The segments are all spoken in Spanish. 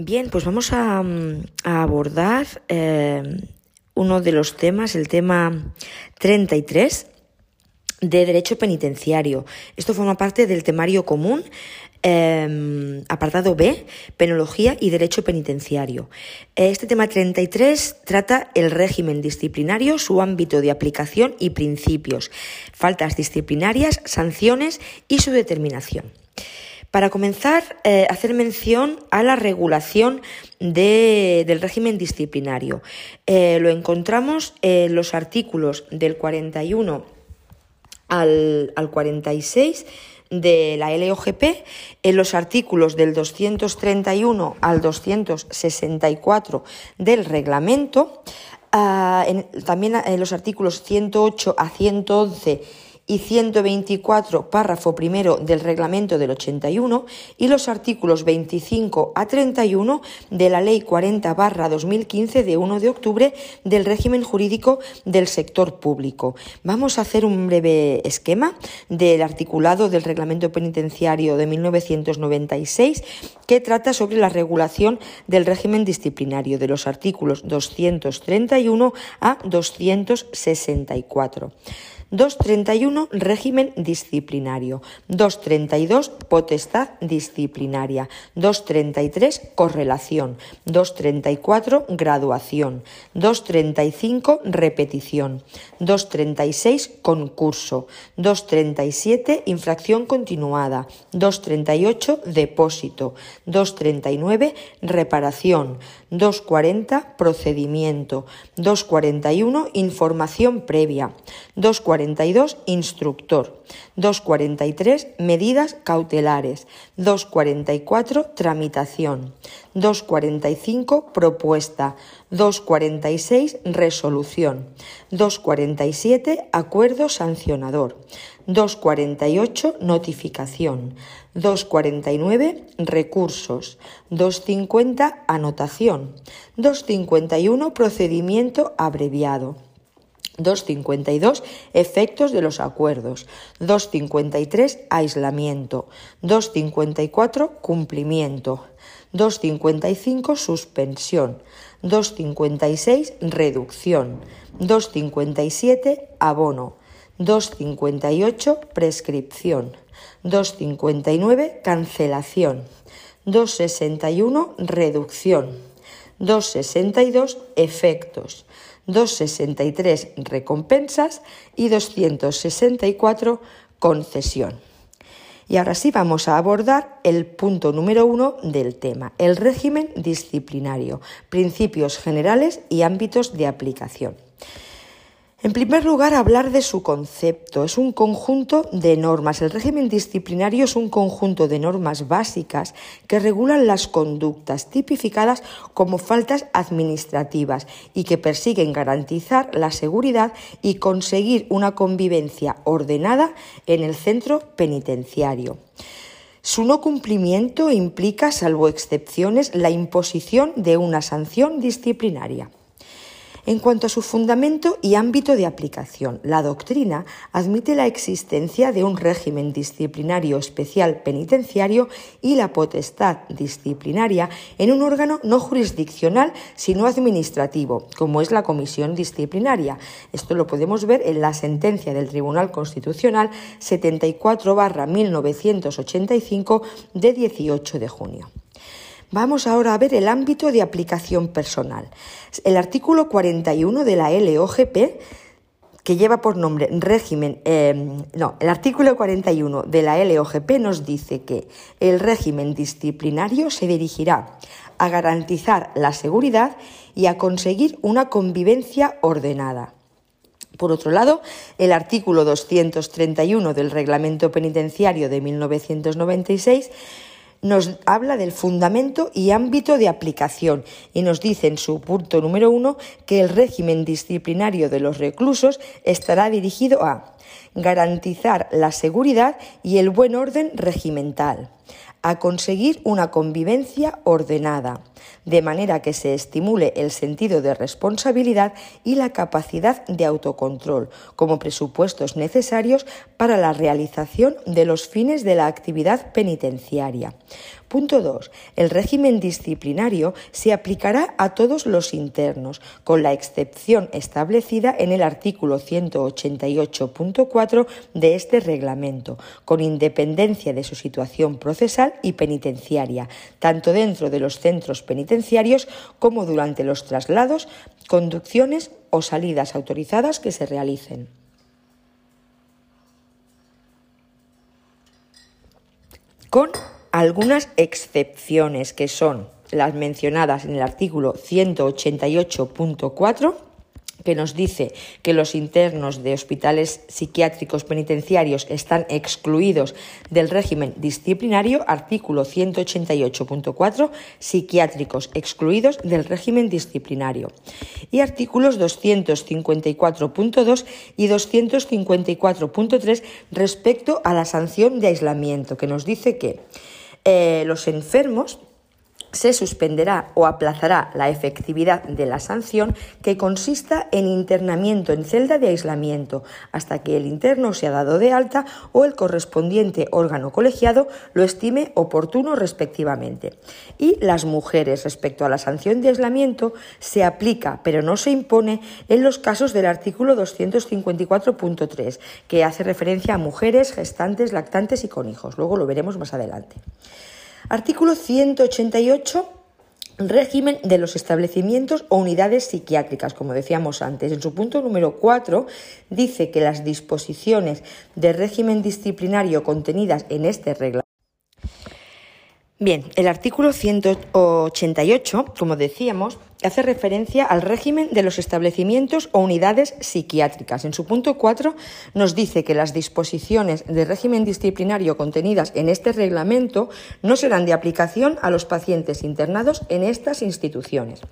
Bien, pues vamos a, abordar eh, uno de los temas, el tema 33 de Derecho Penitenciario. Esto forma parte del temario común, eh, apartado B, Penología y Derecho Penitenciario. Este tema 33 trata el régimen disciplinario, su ámbito de aplicación y principios, faltas disciplinarias, sanciones y su determinación. Para comenzar, eh, hacer mención a la regulación del régimen disciplinario. Eh, lo encontramos en los artículos del 41 al, al 46 de la LOGP, en los artículos del 231 al 264 del reglamento, ah, también en los artículos 108 a 111 y 124, párrafo primero del reglamento del 81 y los artículos 25 a 31 de la Ley 40 barra 2015 de 1 de octubre del régimen jurídico del sector público. Vamos a hacer un breve esquema del articulado del reglamento penitenciario de 1996 que trata sobre la regulación del régimen disciplinario de los artículos 231 a 264. 231 régimen disciplinario, 232 potestad disciplinaria, 233 correlación, 234 graduación, 235 repetición, 236 concurso, 237 infracción continuada, 238 depósito, 239 reparación, 240 procedimiento, 241 información previa, 242 instructor, 243 medidas cautelares, 244 tramitación, 245 propuesta, 246 resolución, 247 acuerdo sancionador, 248 notificación, 249 recursos, 250 anotación, 251 procedimiento abreviado. 252 efectos de los acuerdos, 253 aislamiento, 254 cumplimiento, 255 suspensión, 256 reducción, 257 abono, 258 prescripción, 259 cancelación, 261 reducción, 262 efectos, 263 recompensas y 264 concesión. Y ahora sí vamos a abordar el punto número uno del tema, el régimen disciplinario, principios generales y ámbitos de aplicación. En primer lugar, hablar de su concepto. Es un conjunto de normas. El régimen disciplinario es un conjunto de normas básicas que regulan las conductas tipificadas como faltas administrativas y que persiguen garantizar la seguridad y conseguir una convivencia ordenada en el centro penitenciario. Su no cumplimiento implica, salvo excepciones, la imposición de una sanción disciplinaria. En cuanto a su fundamento y ámbito de aplicación, la doctrina admite la existencia de un régimen disciplinario especial penitenciario y la potestad disciplinaria en un órgano no jurisdiccional, sino administrativo, como es la comisión disciplinaria. Esto lo podemos ver en la sentencia del Tribunal Constitucional 74-1985 de 18 de junio. Vamos ahora a ver el ámbito de aplicación personal. El artículo 41 de la LOGP que lleva por nombre régimen, eh, no, el artículo 41 de la LOGP nos dice que el régimen disciplinario se dirigirá a garantizar la seguridad y a conseguir una convivencia ordenada. Por otro lado, el artículo 231 del Reglamento Penitenciario de 1996 nos habla del fundamento y ámbito de aplicación y nos dice en su punto número uno que el régimen disciplinario de los reclusos estará dirigido a garantizar la seguridad y el buen orden regimental, a conseguir una convivencia ordenada, de manera que se estimule el sentido de responsabilidad y la capacidad de autocontrol como presupuestos necesarios para la realización de los fines de la actividad penitenciaria. Punto 2. El régimen disciplinario se aplicará a todos los internos, con la excepción establecida en el artículo 188.4 de este reglamento, con independencia de su situación procesal y penitenciaria, tanto dentro de los centros penitenciarios como durante los traslados, conducciones o salidas autorizadas que se realicen. Con algunas excepciones que son las mencionadas en el artículo 188.4 que nos dice que los internos de hospitales psiquiátricos penitenciarios están excluidos del régimen disciplinario, artículo 188.4, psiquiátricos excluidos del régimen disciplinario, y artículos 254.2 y 254.3 respecto a la sanción de aislamiento, que nos dice que eh, los enfermos se suspenderá o aplazará la efectividad de la sanción que consista en internamiento en celda de aislamiento hasta que el interno sea dado de alta o el correspondiente órgano colegiado lo estime oportuno respectivamente. Y las mujeres respecto a la sanción de aislamiento se aplica pero no se impone en los casos del artículo 254.3 que hace referencia a mujeres, gestantes, lactantes y con hijos. Luego lo veremos más adelante. Artículo 188 régimen de los establecimientos o unidades psiquiátricas, como decíamos antes. En su punto número 4 dice que las disposiciones de régimen disciplinario contenidas en este reglamento Bien, el artículo 188, como decíamos, hace referencia al régimen de los establecimientos o unidades psiquiátricas. En su punto 4 nos dice que las disposiciones de régimen disciplinario contenidas en este reglamento no serán de aplicación a los pacientes internados en estas instituciones.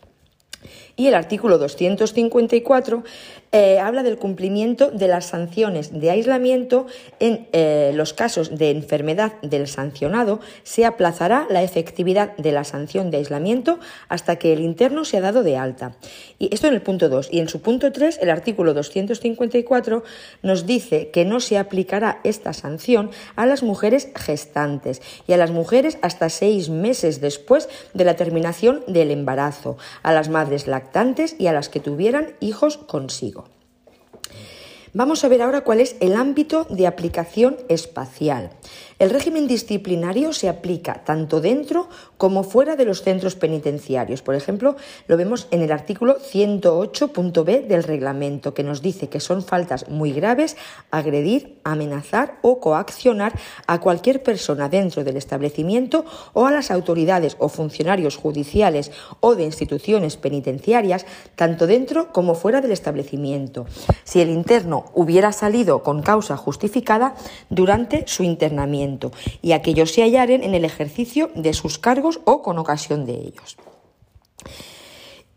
Y el artículo 254 eh, habla del cumplimiento de las sanciones de aislamiento en eh, los casos de enfermedad del sancionado. Se aplazará la efectividad de la sanción de aislamiento hasta que el interno se ha dado de alta. Y esto en el punto 2. Y en su punto 3, el artículo 254 nos dice que no se aplicará esta sanción a las mujeres gestantes y a las mujeres hasta seis meses después de la terminación del embarazo, a las madres lactantes y a las que tuvieran hijos consigo. Vamos a ver ahora cuál es el ámbito de aplicación espacial. El régimen disciplinario se aplica tanto dentro como fuera de los centros penitenciarios. Por ejemplo, lo vemos en el artículo 108.b del reglamento, que nos dice que son faltas muy graves agredir, amenazar o coaccionar a cualquier persona dentro del establecimiento o a las autoridades o funcionarios judiciales o de instituciones penitenciarias, tanto dentro como fuera del establecimiento. Si el interno hubiera salido con causa justificada durante su internamiento y aquellos se hallaren en el ejercicio de sus cargos o con ocasión de ellos.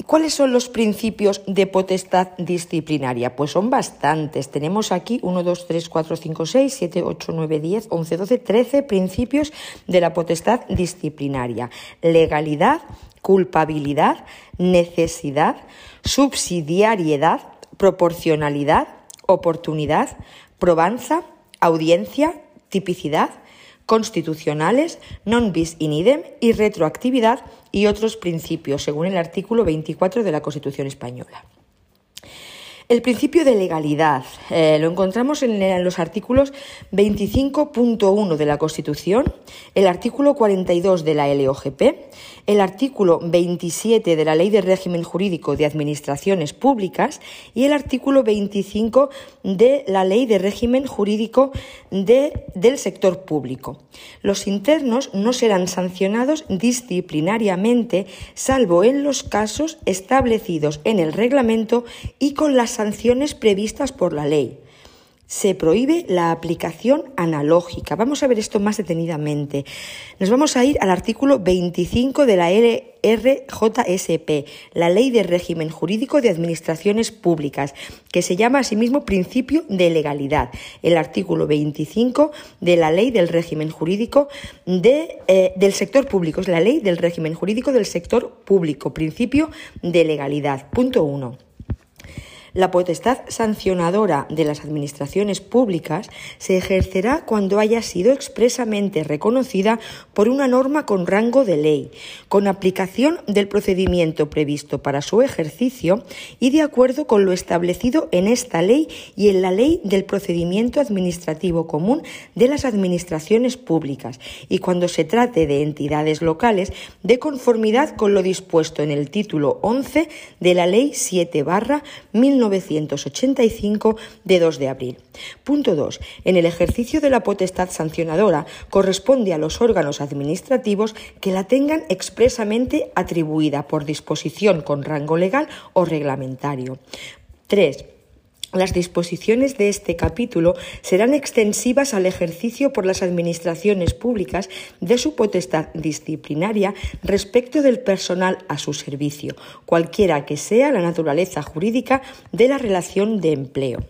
¿Cuáles son los principios de potestad disciplinaria? Pues son bastantes. Tenemos aquí 1, 2, 3, 4, 5, 6, 7, 8, 9, 10, 11, 12, 13 principios de la potestad disciplinaria. Legalidad, culpabilidad, necesidad, subsidiariedad, proporcionalidad, oportunidad, probanza, audiencia, tipicidad, constitucionales, non bis in idem y retroactividad y otros principios, según el artículo 24 de la Constitución española. El principio de legalidad eh, lo encontramos en, los artículos 25.1 de la Constitución, el artículo 42 de la LOGP, el artículo 27 de la Ley de Régimen Jurídico de Administraciones Públicas y el artículo 25 de la Ley de Régimen Jurídico del Sector Público. Los internos no serán sancionados disciplinariamente, salvo en los casos establecidos en el reglamento y con las sanciones previstas por la ley se prohíbe la aplicación analógica. Vamos a ver esto más detenidamente. Nos vamos a ir al artículo 25 de la LRJSP, la Ley de Régimen Jurídico de Administraciones Públicas, que se llama asimismo principio de legalidad. El artículo 25 de la Ley del Régimen Jurídico de, eh, del Sector Público, es la Ley del Régimen Jurídico del Sector Público, principio de legalidad. Punto 1. La potestad sancionadora de las administraciones públicas se ejercerá cuando haya sido expresamente reconocida por una norma con rango de ley, con aplicación del procedimiento previsto para su ejercicio y de acuerdo con lo establecido en esta ley y en la ley del procedimiento administrativo común de las administraciones públicas y cuando se trate de entidades locales de conformidad con lo dispuesto en el título 11 de la Ley 7 barra 1985 de 2 de abril. Punto 2. En el ejercicio de la potestad sancionadora corresponde a los órganos administrativos que la tengan expresamente atribuida por disposición con rango legal o reglamentario. 3. Las disposiciones de este capítulo serán extensivas al ejercicio por las administraciones públicas de su potestad disciplinaria respecto del personal a su servicio, cualquiera que sea la naturaleza jurídica de la relación de empleo.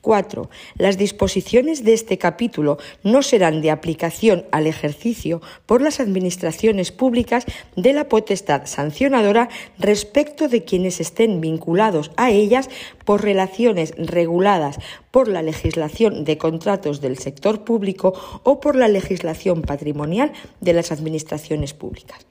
4. Las disposiciones de este capítulo no serán de aplicación al ejercicio por las administraciones públicas de la potestad sancionadora respecto de quienes estén vinculados a ellas por relaciones reguladas por la legislación de contratos del sector público o por la legislación patrimonial de las administraciones públicas.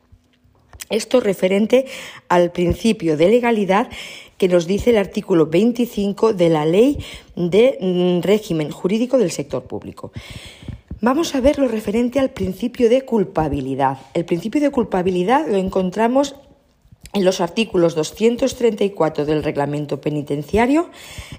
Esto referente al principio de legalidad que nos dice el artículo 25 de la Ley de mm, Régimen Jurídico del Sector Público. Vamos a ver lo referente al principio de culpabilidad. El principio de culpabilidad lo encontramos en los artículos 234 del reglamento penitenciario,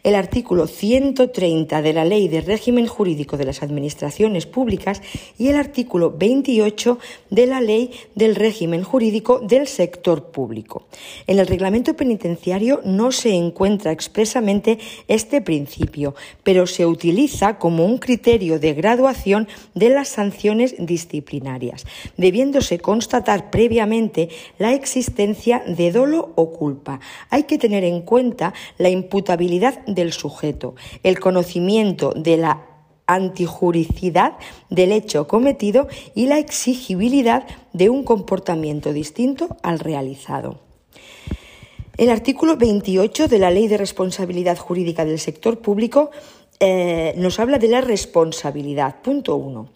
el artículo 130 de la Ley de Régimen Jurídico de las Administraciones Públicas y el artículo 28 de la Ley del Régimen Jurídico del Sector Público. En el reglamento penitenciario no se encuentra expresamente este principio, pero se utiliza como un criterio de graduación de las sanciones disciplinarias, debiéndose constatar previamente la existencia de dolo o culpa. Hay que tener en cuenta la imputabilidad del sujeto, el conocimiento de la antijuricidad del hecho cometido y la exigibilidad de un comportamiento distinto al realizado. El artículo 28 de la Ley de Responsabilidad Jurídica del Sector Público eh, nos habla de la responsabilidad. Punto 1.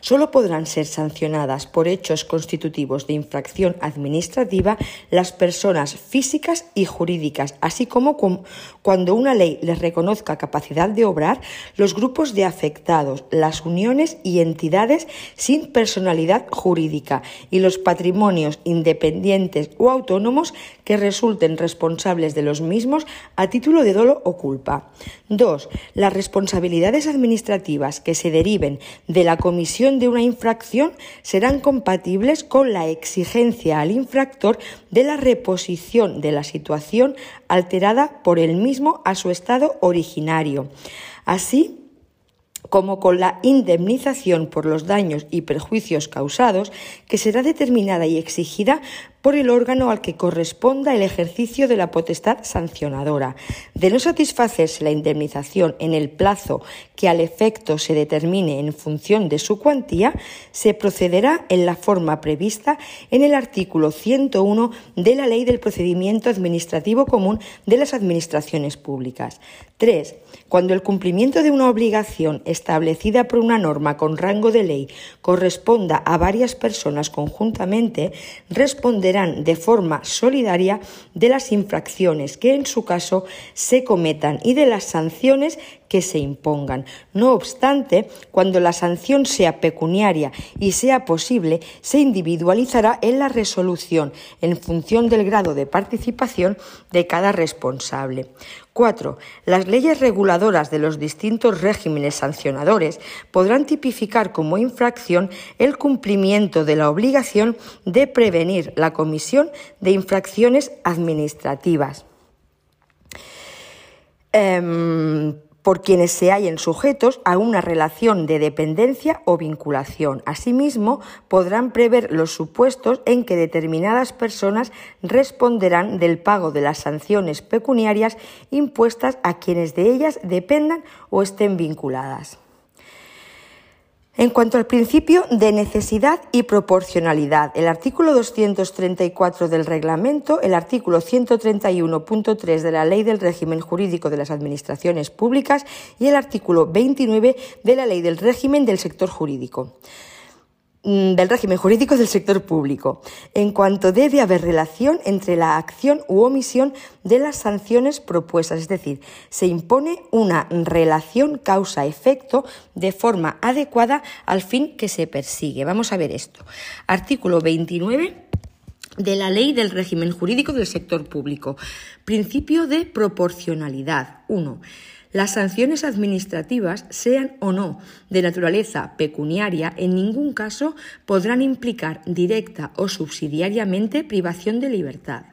Solo podrán ser sancionadas por hechos constitutivos de infracción administrativa las personas físicas y jurídicas, así como cuando una ley les reconozca capacidad de obrar los grupos de afectados, las uniones y entidades sin personalidad jurídica y los patrimonios independientes o autónomos que resulten responsables de los mismos a título de dolo o culpa. 2. Las responsabilidades administrativas que se deriven de la comisión de una infracción serán compatibles con la exigencia al infractor de la reposición de la situación alterada por el mismo a su estado originario. Así, como con la indemnización por los daños y perjuicios causados, que será determinada y exigida por el órgano al que corresponda el ejercicio de la potestad sancionadora. De no satisfacerse la indemnización en el plazo que al efecto se determine en función de su cuantía, se procederá en la forma prevista en el artículo 101 de la Ley del Procedimiento Administrativo Común de las Administraciones Públicas. 3. Cuando el cumplimiento de una obligación establecida por una norma con rango de ley corresponda a varias personas conjuntamente, responderá de forma solidaria de las infracciones que en su caso se cometan y de las sanciones que se impongan. No obstante, cuando la sanción sea pecuniaria y sea posible, se individualizará en la resolución en función del grado de participación de cada responsable. 4. Las leyes reguladoras de los distintos regímenes sancionadores podrán tipificar como infracción el cumplimiento de la obligación de prevenir la comisión de infracciones administrativas. Em, por quienes se hallen sujetos a una relación de dependencia o vinculación. Asimismo, podrán prever los supuestos en que determinadas personas responderán del pago de las sanciones pecuniarias impuestas a quienes de ellas dependan o estén vinculadas. En cuanto al principio de necesidad y proporcionalidad, el artículo 234 del reglamento, el artículo 131.3 de la Ley del Régimen Jurídico de las Administraciones Públicas y el artículo 29 de la Ley del Régimen del Sector Jurídico. Mm, del régimen jurídico del sector público, en cuanto debe haber relación entre la acción u omisión de las sanciones propuestas, es decir, se impone una relación causa-efecto de forma adecuada al fin que se persigue. Vamos a ver esto. Artículo 29 de la ley del régimen jurídico del sector público. Principio de proporcionalidad. 1 las sanciones administrativas, sean o no de naturaleza pecuniaria, en ningún caso podrán implicar directa o subsidiariamente privación de libertad.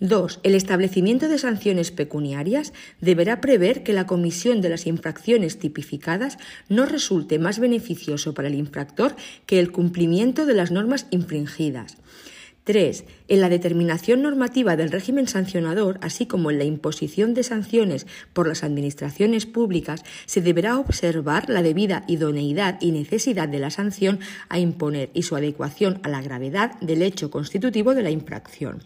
2. El establecimiento de sanciones pecuniarias deberá prever que la comisión de las infracciones tipificadas no resulte más beneficioso para el infractor que el cumplimiento de las normas infringidas. 3. En la determinación normativa del régimen sancionador, así como en la imposición de sanciones por las administraciones públicas, se deberá observar la debida idoneidad y necesidad de la sanción a imponer y su adecuación a la gravedad del hecho constitutivo de la infracción.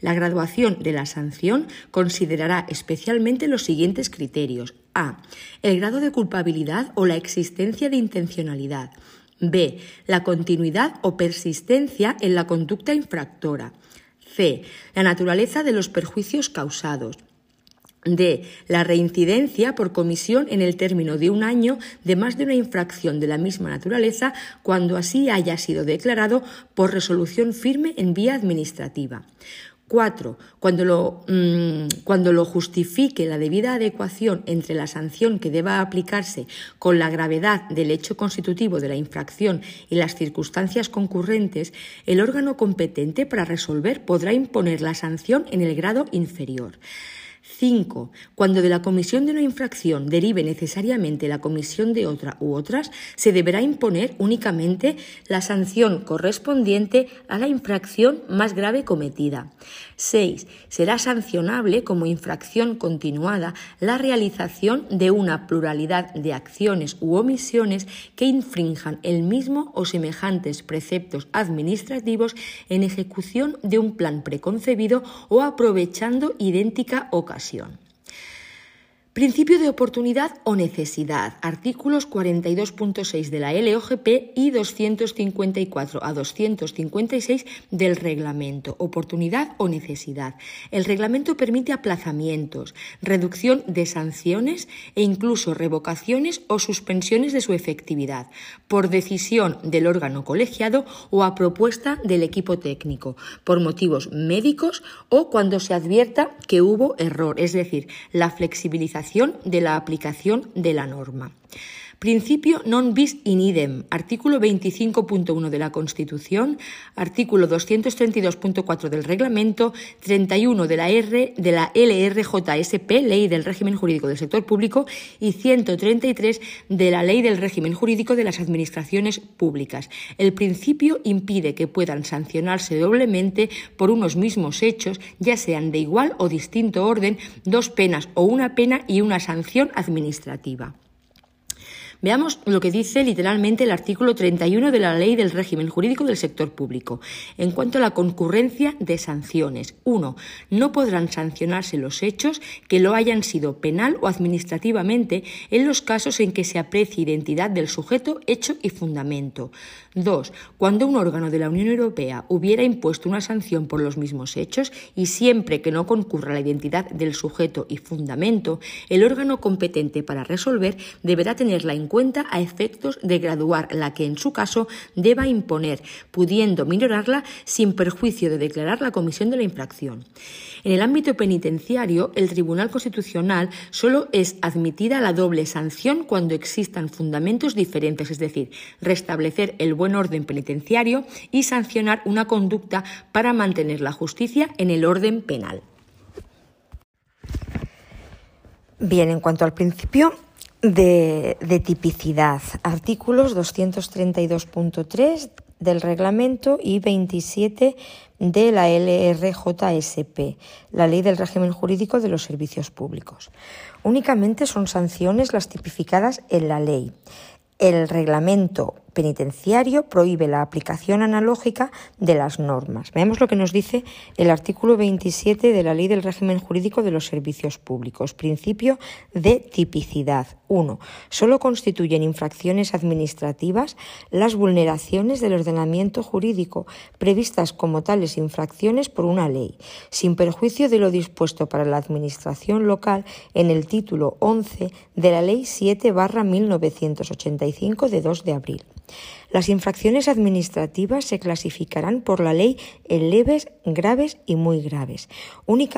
La graduación de la sanción considerará especialmente los siguientes criterios. A. El grado de culpabilidad o la existencia de intencionalidad. B. La continuidad o persistencia en la conducta infractora. C. La naturaleza de los perjuicios causados. D. La reincidencia por comisión en el término de un año de más de una infracción de la misma naturaleza cuando así haya sido declarado por resolución firme en vía administrativa. 4. Cuando lo, mm, cuando lo justifique la debida adecuación entre la sanción que deba aplicarse con la gravedad del hecho constitutivo de la infracción y las circunstancias concurrentes, el órgano competente para resolver podrá imponer la sanción en el grado inferior. 5. Cuando de la comisión de una infracción derive necesariamente la comisión de otra u otras, se deberá imponer únicamente la sanción correspondiente a la infracción más grave cometida. 6. Será sancionable como infracción continuada la realización de una pluralidad de acciones u omisiones que infrinjan el mismo o semejantes preceptos administrativos en ejecución de un plan preconcebido o aprovechando idéntica ocasión oración. Principio de oportunidad o necesidad. Artículos 42.6 de la LOGP y 254 a 256 del reglamento. Oportunidad o necesidad. El reglamento permite aplazamientos, reducción de sanciones e incluso revocaciones o suspensiones de su efectividad por decisión del órgano colegiado o a propuesta del equipo técnico, por motivos médicos o cuando se advierta que hubo error, es decir, la flexibilización de la aplicación de la norma. Principio non bis in idem, artículo 25.1 de la Constitución, artículo 232.4 del Reglamento, 31 de la, R, de la LRJSP, Ley del Régimen Jurídico del Sector Público, y 133 de la Ley del Régimen Jurídico de las Administraciones Públicas. El principio impide que puedan sancionarse doblemente por unos mismos hechos, ya sean de igual o distinto orden, dos penas o una pena y una sanción administrativa. Veamos lo que dice literalmente el artículo 31 de la Ley del Régimen Jurídico del Sector Público. En cuanto a la concurrencia de sanciones. 1. No podrán sancionarse los hechos que lo hayan sido penal o administrativamente en los casos en que se aprecie identidad del sujeto, hecho y fundamento. 2. Cuando un órgano de la Unión Europea hubiera impuesto una sanción por los mismos hechos y siempre que no concurra la identidad del sujeto y fundamento, el órgano competente para resolver deberá tenerla en cuenta a efectos de graduar la que en su caso deba imponer, pudiendo minorarla sin perjuicio de declarar la comisión de la infracción. En el ámbito penitenciario, el Tribunal Constitucional solo es admitida la doble sanción cuando existan fundamentos diferentes, es decir, restablecer el buen orden penitenciario y sancionar una conducta para mantener la justicia en el orden penal. Bien, en cuanto al principio de, de tipicidad, artículos 232.3 del reglamento y 27 de la LRJSP, la Ley del Régimen Jurídico de los Servicios Públicos. Únicamente son sanciones las tipificadas en la ley el reglamento penitenciario prohíbe la aplicación analógica de las normas. Veamos lo que nos dice el artículo 27 de la Ley del Régimen Jurídico de los Servicios Públicos. Principio de tipicidad. 1. Solo constituyen infracciones administrativas las vulneraciones del ordenamiento jurídico previstas como tales infracciones por una ley, sin perjuicio de lo dispuesto para la Administración local en el título 11 de la Ley 7 1985 de 2 de abril. Las infracciones administrativas se clasificarán por la ley en leves, graves y muy graves.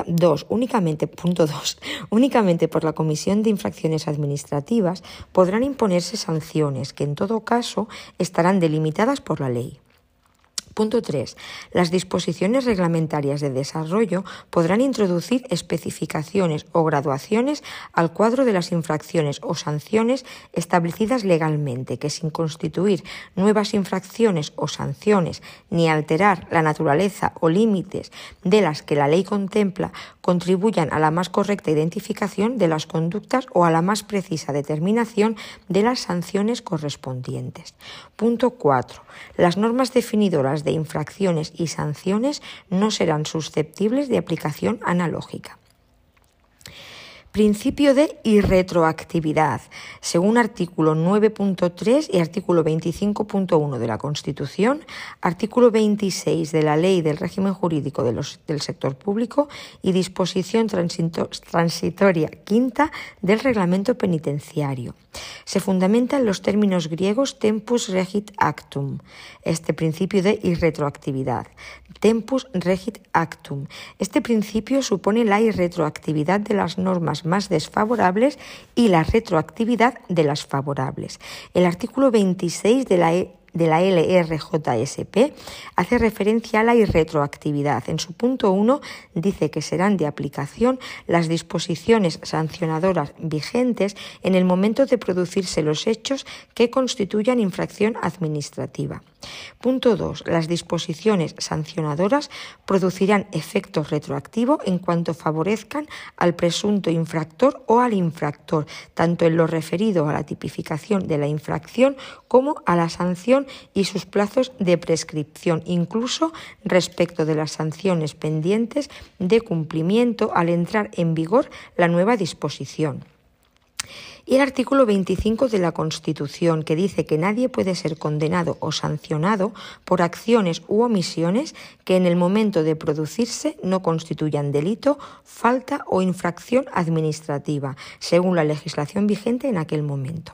Dos, únicamente, punto dos, únicamente por la Comisión de Infracciones Administrativas podrán imponerse sanciones que en todo caso estarán delimitadas por la ley. Punto 3. Las disposiciones reglamentarias de desarrollo podrán introducir especificaciones o graduaciones al cuadro de las infracciones o sanciones establecidas legalmente, que sin constituir nuevas infracciones o sanciones ni alterar la naturaleza o límites de las que la ley contempla, contribuyan a la más correcta identificación de las conductas o a la más precisa determinación de las sanciones correspondientes. Punto 4. Las normas definidoras de infracciones y sanciones no serán susceptibles de aplicación analógica. Principio de irretroactividad, según artículo 9.3 y artículo 25.1 de la Constitución, artículo 26 de la Ley del Régimen Jurídico del Sector Público y disposición transitoria quinta del Reglamento Penitenciario. Se fundamenta en los términos griegos tempus regit actum, este principio de irretroactividad. Tempus regit actum. Este principio supone la irretroactividad de las normas más desfavorables y la retroactividad de las favorables. El artículo 26 de la e de la LRJSP hace referencia a la irretroactividad. En su punto 1 dice que serán de aplicación las disposiciones sancionadoras vigentes en el momento de producirse los hechos que constituyan infracción administrativa. Punto 2. Las disposiciones sancionadoras producirán efecto retroactivo en cuanto favorezcan al presunto infractor o al infractor, tanto en lo referido a la tipificación de la infracción como a la sanción y sus plazos de prescripción, incluso respecto de las sanciones pendientes de cumplimiento al entrar en vigor la nueva disposición y el artículo 25 de la Constitución, que dice que nadie puede ser condenado o sancionado por acciones u omisiones que en el momento de producirse no constituyan delito, falta o infracción administrativa, según la legislación vigente en aquel momento.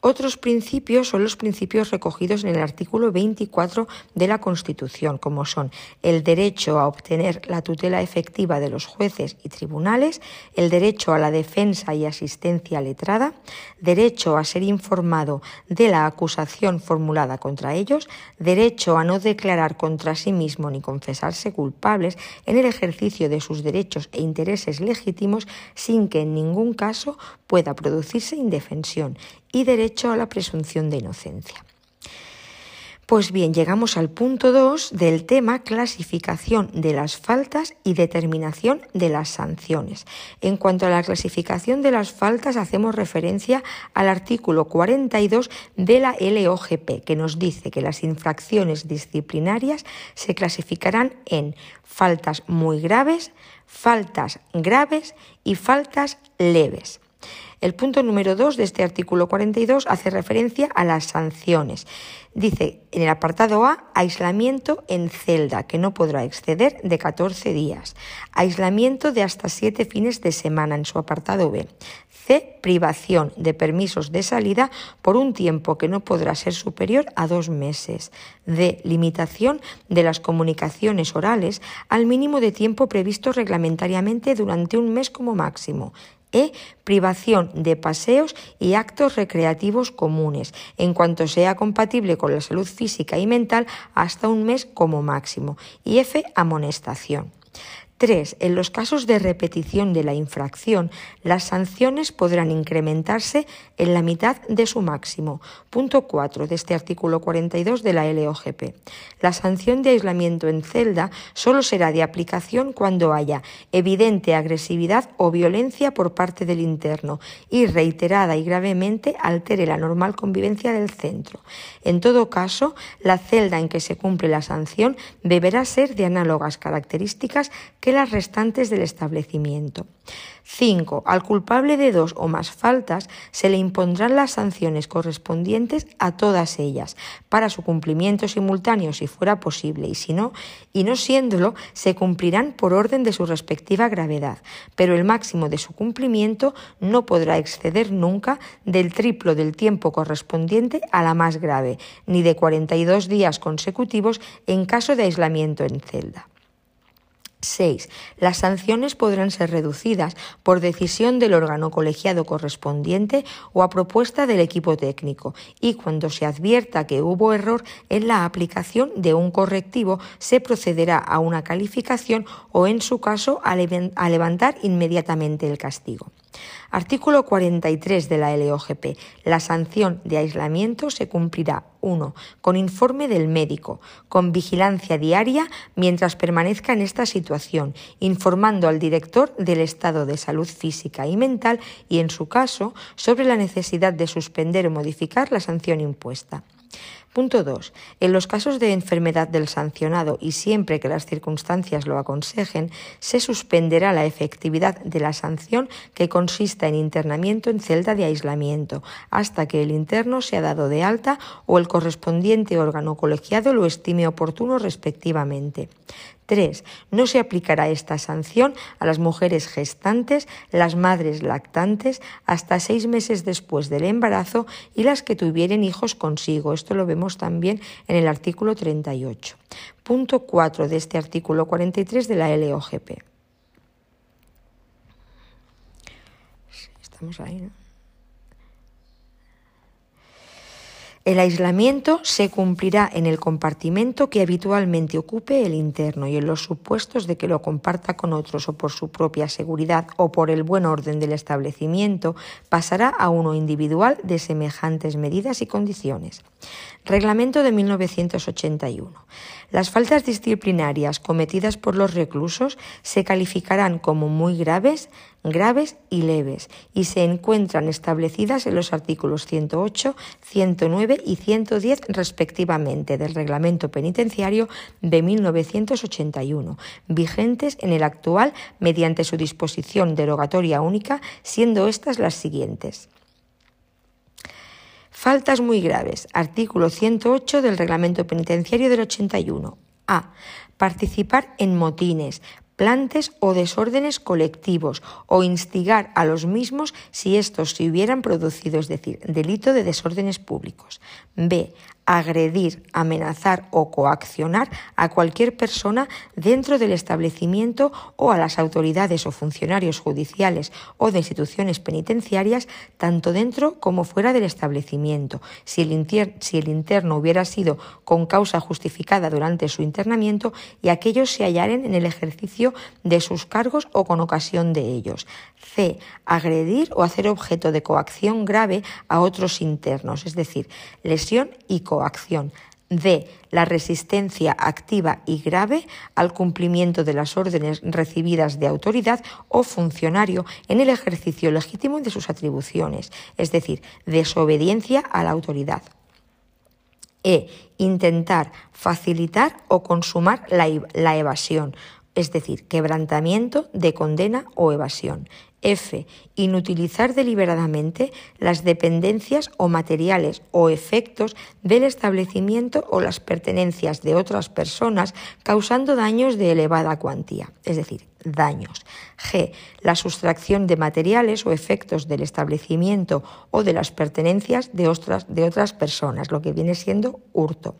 Otros principios son los principios recogidos en el artículo 24 de la Constitución, como son el derecho a obtener la tutela efectiva de los jueces y tribunales, el derecho a la defensa y asistencia letrada, derecho a ser informado de la acusación formulada contra ellos, derecho a no declarar contra sí mismo ni confesarse culpables en el ejercicio de sus derechos e intereses legítimos sin que en ningún caso pueda producirse indefensión y derecho a la presunción de inocencia. Pues bien, llegamos al punto 2 del tema clasificación de las faltas y determinación de las sanciones. En cuanto a la clasificación de las faltas, hacemos referencia al artículo 42 de la LOGP, que nos dice que las infracciones disciplinarias se clasificarán en faltas muy graves, faltas graves y faltas leves. El punto número 2 de este artículo 42 hace referencia a las sanciones. Dice en el apartado A, aislamiento en celda, que no podrá exceder de 14 días. Aislamiento de hasta 7 fines de semana en su apartado B. C, privación de permisos de salida por un tiempo que no podrá ser superior a dos meses. D, limitación de las comunicaciones orales al mínimo de tiempo previsto reglamentariamente durante un mes como máximo. E. Privación de paseos y actos recreativos comunes, en cuanto sea compatible con la salud física y mental, hasta un mes como máximo. Y F. Amonestación. 3. En los casos de repetición de la infracción, las sanciones podrán incrementarse en la mitad de su máximo. Punto 4 de este artículo 42 de la LOGP. La sanción de aislamiento en celda solo será de aplicación cuando haya evidente agresividad o violencia por parte del interno y reiterada y gravemente altere la normal convivencia del centro. En todo caso, la celda en que se cumple la sanción deberá ser de análogas características las restantes del establecimiento. 5. Al culpable de dos o más faltas se le impondrán las sanciones correspondientes a todas ellas, para su cumplimiento simultáneo si fuera posible, y si no, y no siéndolo, se cumplirán por orden de su respectiva gravedad, pero el máximo de su cumplimiento no podrá exceder nunca del triplo del tiempo correspondiente a la más grave, ni de 42 días consecutivos en caso de aislamiento en celda. 6. Las sanciones podrán ser reducidas por decisión del órgano colegiado correspondiente o a propuesta del equipo técnico y cuando se advierta que hubo error en la aplicación de un correctivo se procederá a una calificación o en su caso a levantar inmediatamente el castigo. Artículo 43 de la LOGP. La sanción de aislamiento se cumplirá 1. Con informe del médico, con vigilancia diaria mientras permanezca en esta situación, informando al director del estado de salud física y mental y, en su caso, sobre la necesidad de suspender o modificar la sanción impuesta. Punto 2. En los casos de enfermedad del sancionado y siempre que las circunstancias lo aconsejen, se suspenderá la efectividad de la sanción que consista en internamiento en celda de aislamiento hasta que el interno sea dado de alta o el correspondiente órgano colegiado lo estime oportuno respectivamente. 3. No se aplicará esta sanción a las mujeres gestantes, las madres lactantes, hasta seis meses después del embarazo y las que tuvieren hijos consigo. Esto lo vemos también en el artículo 38. Punto 4 de este artículo 43 de la LOGP. Estamos ahí, ¿no? El aislamiento se cumplirá en el compartimento que habitualmente ocupe el interno y en los supuestos de que lo comparta con otros o por su propia seguridad o por el buen orden del establecimiento, pasará a uno individual de semejantes medidas y condiciones. Reglamento de 1981. Las faltas disciplinarias cometidas por los reclusos se calificarán como muy graves, graves y leves y se encuentran establecidas en los artículos 108, 109 y 110 respectivamente del Reglamento Penitenciario de 1981, vigentes en el actual mediante su disposición derogatoria única, siendo estas las siguientes. Faltas muy graves. Artículo 108 del Reglamento Penitenciario del 81. A. Participar en motines, plantes o desórdenes colectivos o instigar a los mismos si estos se hubieran producido, es decir, delito de desórdenes públicos. B agredir, amenazar o coaccionar a cualquier persona dentro del establecimiento o a las autoridades o funcionarios judiciales o de instituciones penitenciarias, tanto dentro como fuera del establecimiento, si el, interno hubiera sido con causa justificada durante su internamiento y aquellos se hallaren en el ejercicio de sus cargos o con ocasión de ellos. C. Agredir o hacer objeto de coacción grave a otros internos, es decir, lesión y coacción acción. D. La resistencia activa y grave al cumplimiento de las órdenes recibidas de autoridad o funcionario en el ejercicio legítimo de sus atribuciones, es decir, desobediencia a la autoridad. E. Intentar facilitar o consumar la, la evasión, es decir, quebrantamiento de condena o evasión. F. Inutilizar deliberadamente las dependencias o materiales o efectos del establecimiento o las pertenencias de otras personas causando daños de elevada cuantía, es decir, daños. G. La sustracción de materiales o efectos del establecimiento o de las pertenencias de otras, de otras personas, lo que viene siendo hurto.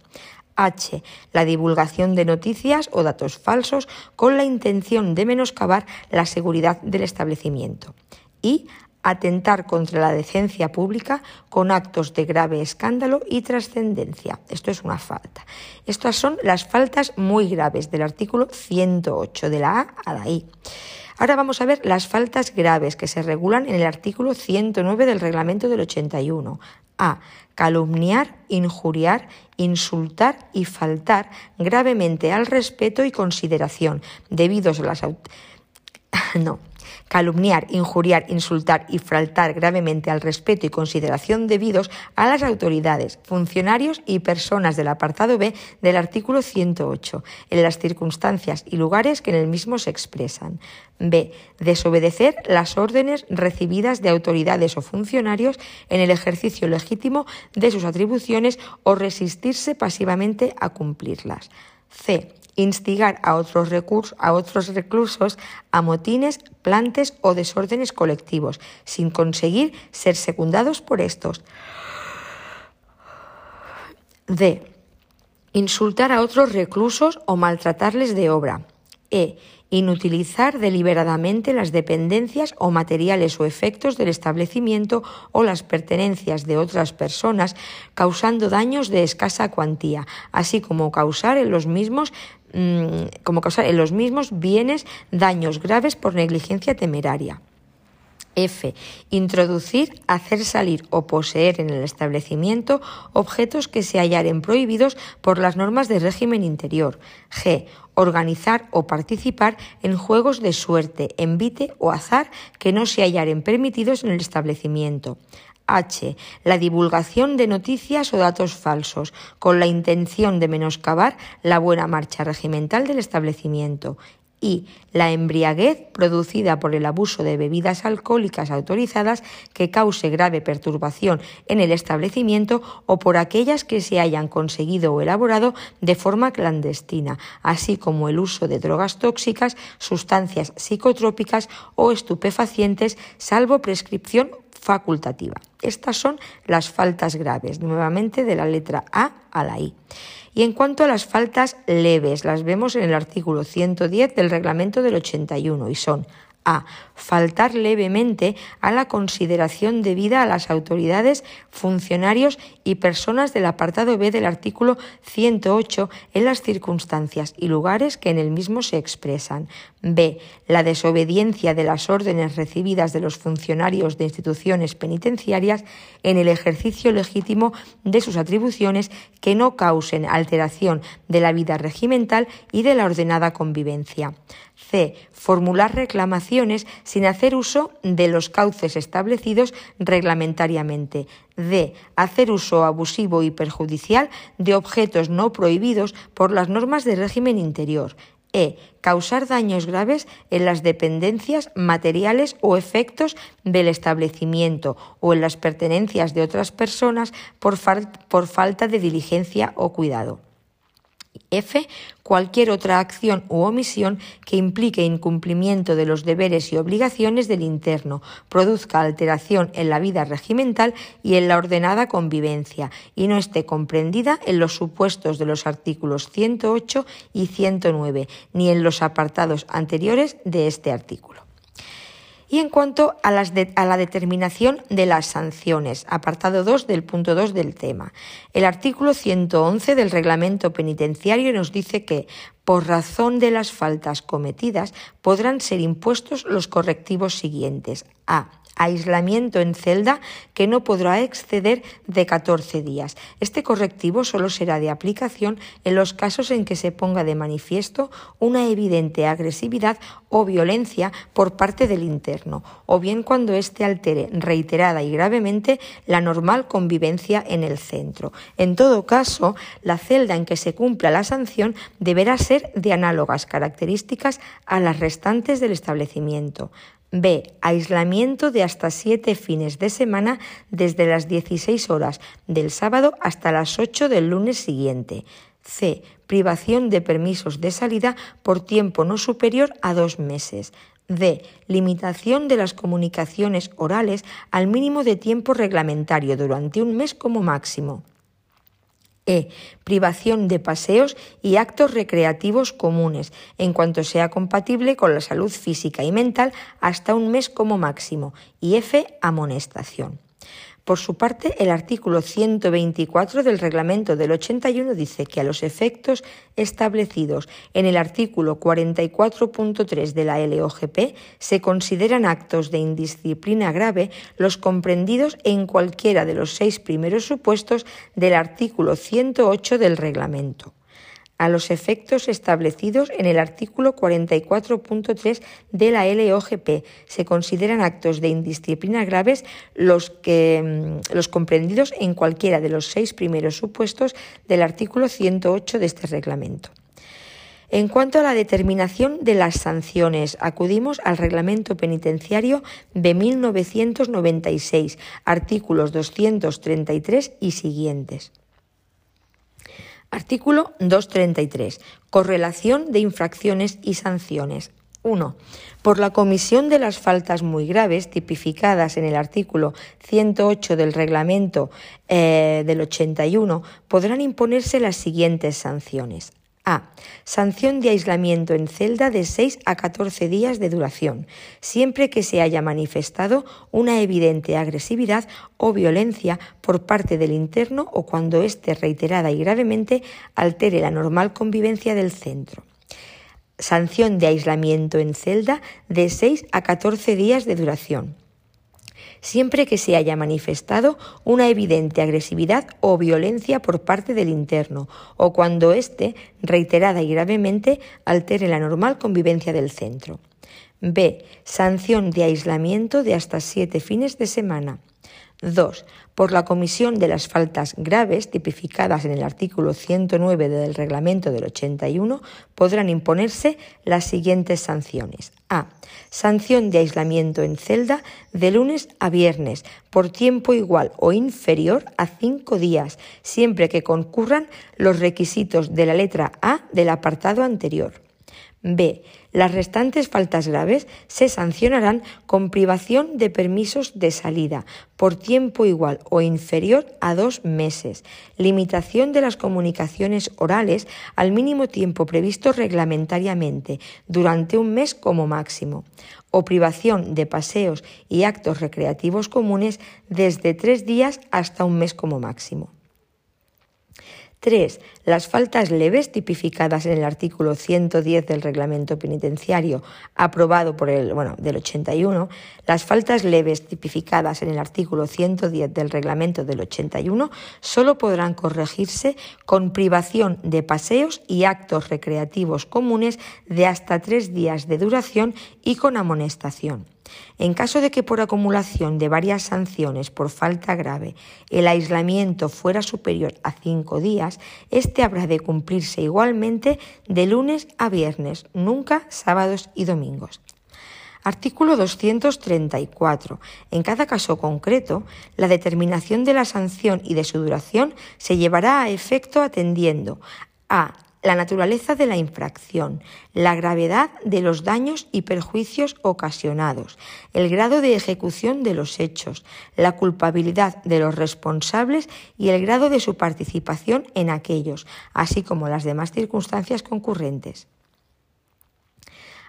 H. La divulgación de noticias o datos falsos con la intención de menoscabar la seguridad del establecimiento. Y atentar contra la decencia pública con actos de grave escándalo y trascendencia. Esto es una falta. Estas son las faltas muy graves del artículo 108 de la A a la I. Ahora vamos a ver las faltas graves que se regulan en el artículo 109 del reglamento del 81. A. Calumniar, injuriar, insultar y faltar gravemente al respeto y consideración debidos a las no, calumniar, injuriar, insultar y faltar gravemente al respeto y consideración debidos a las autoridades, funcionarios y personas del apartado B del artículo 108, en las circunstancias y lugares que en el mismo se expresan. B. Desobedecer las órdenes recibidas de autoridades o funcionarios en el ejercicio legítimo de sus atribuciones o resistirse pasivamente a cumplirlas. C instigar a otros, a otros reclusos a motines, plantes o desórdenes colectivos, sin conseguir ser secundados por estos. D. Insultar a otros reclusos o maltratarles de obra. E inutilizar deliberadamente las dependencias o materiales o efectos del establecimiento o las pertenencias de otras personas, causando daños de escasa cuantía, así como causar en los mismos mm, como causar en los mismos bienes daños graves por negligencia temeraria. F. Introducir, hacer salir o poseer en el establecimiento objetos que se hallaren prohibidos por las normas de régimen interior. G. Organizar o participar en juegos de suerte, envite o azar que no se hallaren permitidos en el establecimiento. H. La divulgación de noticias o datos falsos, con la intención de menoscabar la buena marcha regimental del establecimiento y la embriaguez producida por el abuso de bebidas alcohólicas autorizadas que cause grave perturbación en el establecimiento o por aquellas que se hayan conseguido o elaborado de forma clandestina, así como el uso de drogas tóxicas, sustancias psicotrópicas o estupefacientes, salvo prescripción facultativa. Estas son las faltas graves, nuevamente de la letra A a la I. Y en cuanto a las faltas leves, las vemos en el artículo 110 del reglamento del 81 y son a. Faltar levemente a la consideración debida a las autoridades, funcionarios y personas del apartado B del artículo 108 en las circunstancias y lugares que en el mismo se expresan. B. La desobediencia de las órdenes recibidas de los funcionarios de instituciones penitenciarias en el ejercicio legítimo de sus atribuciones que no causen alteración de la vida regimental y de la ordenada convivencia. C. Formular reclamaciones sin hacer uso de los cauces establecidos reglamentariamente. D. Hacer uso abusivo y perjudicial de objetos no prohibidos por las normas de régimen interior. E. Causar daños graves en las dependencias materiales o efectos del establecimiento o en las pertenencias de otras personas por, por falta de diligencia o cuidado. F. Cualquier otra acción u omisión que implique incumplimiento de los deberes y obligaciones del interno, produzca alteración en la vida regimental y en la ordenada convivencia, y no esté comprendida en los supuestos de los artículos 108 y 109, ni en los apartados anteriores de este artículo. Y en cuanto a, la determinación de las sanciones, apartado 2 del punto 2 del tema, el artículo 111 del reglamento penitenciario nos dice que, por razón de las faltas cometidas, podrán ser impuestos los correctivos siguientes. A aislamiento en celda que no podrá exceder de 14 días. Este correctivo solo será de aplicación en los casos en que se ponga de manifiesto una evidente agresividad o violencia por parte del interno, o bien cuando éste altere reiterada y gravemente la normal convivencia en el centro. En todo caso, la celda en que se cumpla la sanción deberá ser de análogas características a las restantes del establecimiento. B. Aislamiento de hasta siete fines de semana desde las 16 horas del sábado hasta las 8 del lunes siguiente. C. Privación de permisos de salida por tiempo no superior a dos meses. D. Limitación de las comunicaciones orales al mínimo de tiempo reglamentario durante un mes como máximo. E. Privación de paseos y actos recreativos comunes, en cuanto sea compatible con la salud física y mental, hasta un mes como máximo. Y F. Amonestación. Por su parte, el artículo 124 del reglamento del 81 dice que a los efectos establecidos en el artículo 44.3 de la LOGP se consideran actos de indisciplina grave los comprendidos en cualquiera de los seis primeros supuestos del artículo 108 del reglamento a los efectos establecidos en el artículo 44.3 de la LOGP. Se consideran actos de indisciplina graves los, que, mm, los comprendidos en cualquiera de los seis primeros supuestos del artículo 108 de este reglamento. En cuanto a la determinación de las sanciones, acudimos al Reglamento Penitenciario de 1996, artículos 233 y siguientes. Artículo 233. Correlación de infracciones y sanciones. 1. Por la comisión de las faltas muy graves tipificadas en el artículo 108 del reglamento eh, del 81 podrán imponerse las siguientes sanciones. A. Sanción de aislamiento en celda de 6 a 14 días de duración, siempre que se haya manifestado una evidente agresividad o violencia por parte del interno o cuando éste reiterada y gravemente altere la normal convivencia del centro. Sanción de aislamiento en celda de 6 a 14 días de duración siempre que se haya manifestado una evidente agresividad o violencia por parte del interno o cuando éste, reiterada y gravemente, altere la normal convivencia del centro. B. Sanción de aislamiento de hasta siete fines de semana. 2. Por la comisión de las faltas graves tipificadas en el artículo 109 del reglamento del 81 podrán imponerse las siguientes sanciones. A. Sanción de aislamiento en celda de lunes a viernes por tiempo igual o inferior a cinco días, siempre que concurran los requisitos de la letra A del apartado anterior. B. Las restantes faltas graves se sancionarán con privación de permisos de salida por tiempo igual o inferior a dos meses, limitación de las comunicaciones orales al mínimo tiempo previsto reglamentariamente durante un mes como máximo, o privación de paseos y actos recreativos comunes desde tres días hasta un mes como máximo. 3. Las faltas leves tipificadas en el artículo 110 del reglamento penitenciario aprobado por el, bueno, del 81, las faltas leves tipificadas en el artículo 110 del reglamento del 81 solo podrán corregirse con privación de paseos y actos recreativos comunes de hasta tres días de duración y con amonestación. En caso de que por acumulación de varias sanciones por falta grave el aislamiento fuera superior a cinco días, este habrá de cumplirse igualmente de lunes a viernes, nunca sábados y domingos. Artículo 234. En cada caso concreto, la determinación de la sanción y de su duración se llevará a efecto atendiendo a la naturaleza de la infracción, la gravedad de los daños y perjuicios ocasionados, el grado de ejecución de los hechos, la culpabilidad de los responsables y el grado de su participación en aquellos, así como las demás circunstancias concurrentes.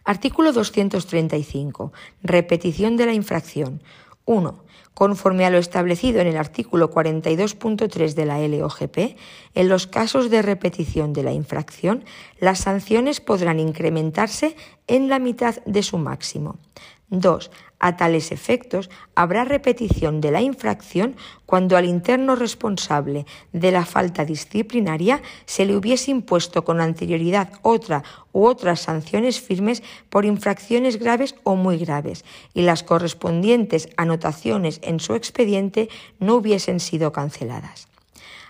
Artículo 235. Repetición de la infracción. 1 conforme a lo establecido en el artículo 42.3 de la LOGP, en los casos de repetición de la infracción, las sanciones podrán incrementarse en la mitad de su máximo. 2. A tales efectos, habrá repetición de la infracción cuando al interno responsable de la falta disciplinaria se le hubiese impuesto con anterioridad otra u otras sanciones firmes por infracciones graves o muy graves y las correspondientes anotaciones en su expediente no hubiesen sido canceladas.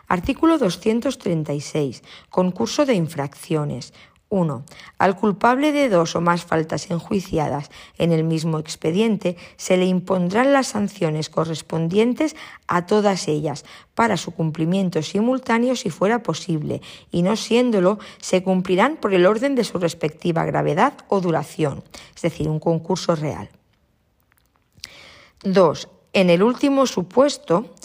Artículo 236. Concurso de infracciones. 1. Al culpable de dos o más faltas enjuiciadas en el mismo expediente se le impondrán las sanciones correspondientes a todas ellas para su cumplimiento simultáneo si fuera posible y no siéndolo se cumplirán por el orden de su respectiva gravedad o duración, es decir, un concurso real. 2. En el último supuesto,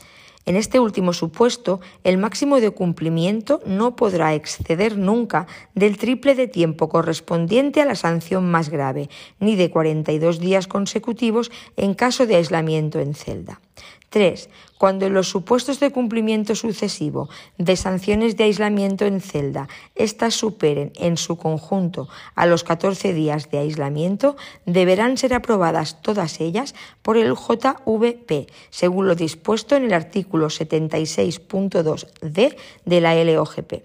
En este último supuesto, el máximo de cumplimiento no podrá exceder nunca del triple de tiempo correspondiente a la sanción más grave, ni de 42 días consecutivos en caso de aislamiento en celda. 3. Cuando los supuestos de cumplimiento sucesivo de sanciones de aislamiento en celda éstas superen en su conjunto a los 14 días de aislamiento, deberán ser aprobadas todas ellas por el JVP, según lo dispuesto en el artículo 76.2d de la LOGP.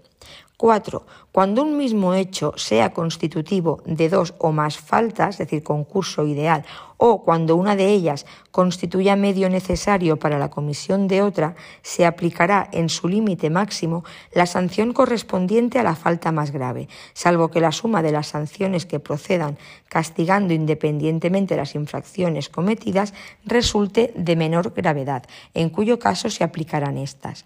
4. Cuando un mismo hecho sea constitutivo de dos o más faltas, es decir, concurso ideal, o cuando una de ellas constituya medio necesario para la comisión de otra, se aplicará en su límite máximo la sanción correspondiente a la falta más grave, salvo que la suma de las sanciones que procedan castigando independientemente las infracciones cometidas resulte de menor gravedad, en cuyo caso se aplicarán estas.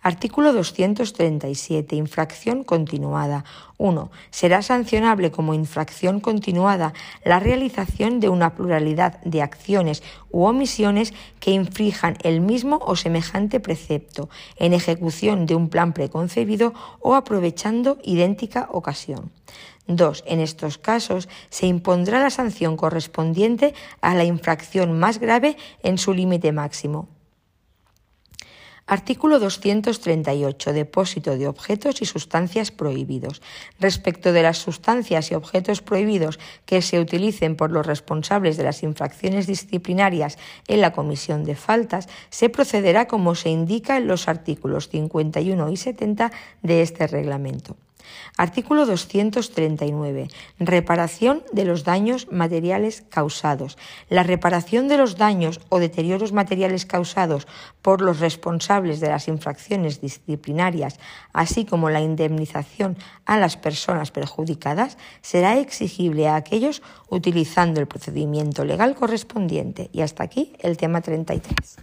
Artículo 237. Infracción continuada. 1. Será sancionable como infracción continuada la realización de una pluralidad de acciones u omisiones que infrijan el mismo o semejante precepto en ejecución de un plan preconcebido o aprovechando idéntica ocasión. 2. En estos casos se impondrá la sanción correspondiente a la infracción más grave en su límite máximo. Artículo 238. Depósito de objetos y sustancias prohibidos. Respecto de las sustancias y objetos prohibidos que se utilicen por los responsables de las infracciones disciplinarias en la comisión de faltas, se procederá como se indica en los artículos 51 y 70 de este reglamento. Artículo 239. Reparación de los daños materiales causados. La reparación de los daños o deterioros materiales causados por los responsables de las infracciones disciplinarias, así como la indemnización a las personas perjudicadas, será exigible a aquellos utilizando el procedimiento legal correspondiente. Y hasta aquí el tema 33.